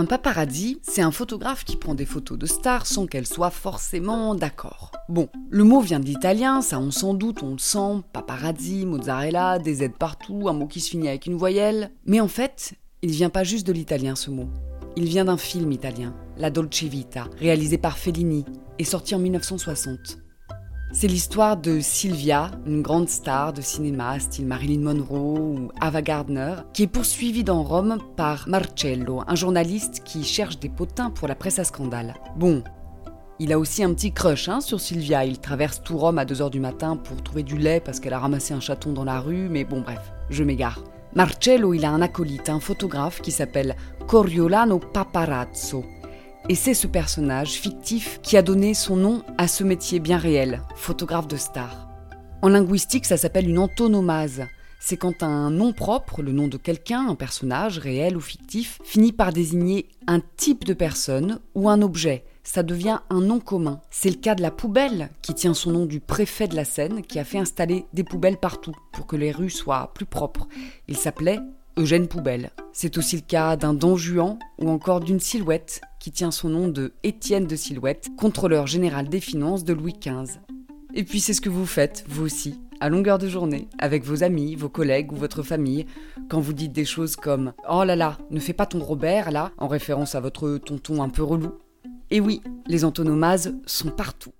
Un paparazzi, c'est un photographe qui prend des photos de stars sans qu'elles soient forcément d'accord. Bon, le mot vient de l'italien, ça on s'en doute, on le sent, paparazzi, mozzarella, des Z partout, un mot qui se finit avec une voyelle. Mais en fait, il vient pas juste de l'italien ce mot. Il vient d'un film italien, La Dolce Vita, réalisé par Fellini et sorti en 1960. C'est l'histoire de Sylvia, une grande star de cinéma style Marilyn Monroe ou Ava Gardner, qui est poursuivie dans Rome par Marcello, un journaliste qui cherche des potins pour la presse à scandale. Bon, il a aussi un petit crush hein, sur Sylvia. Il traverse tout Rome à 2h du matin pour trouver du lait parce qu'elle a ramassé un chaton dans la rue, mais bon bref, je m'égare. Marcello, il a un acolyte, un photographe qui s'appelle Coriolano Paparazzo. Et c'est ce personnage fictif qui a donné son nom à ce métier bien réel, photographe de star. En linguistique, ça s'appelle une antonomase. C'est quand un nom propre, le nom de quelqu'un, un personnage réel ou fictif, finit par désigner un type de personne ou un objet. Ça devient un nom commun. C'est le cas de la poubelle, qui tient son nom du préfet de la Seine, qui a fait installer des poubelles partout pour que les rues soient plus propres. Il s'appelait Eugène Poubelle. C'est aussi le cas d'un Don Juan ou encore d'une Silhouette qui tient son nom de Étienne de Silhouette, contrôleur général des finances de Louis XV. Et puis c'est ce que vous faites, vous aussi, à longueur de journée, avec vos amis, vos collègues ou votre famille, quand vous dites des choses comme ⁇ Oh là là, ne fais pas ton Robert là ⁇ en référence à votre tonton un peu relou. Et oui, les antonomases sont partout.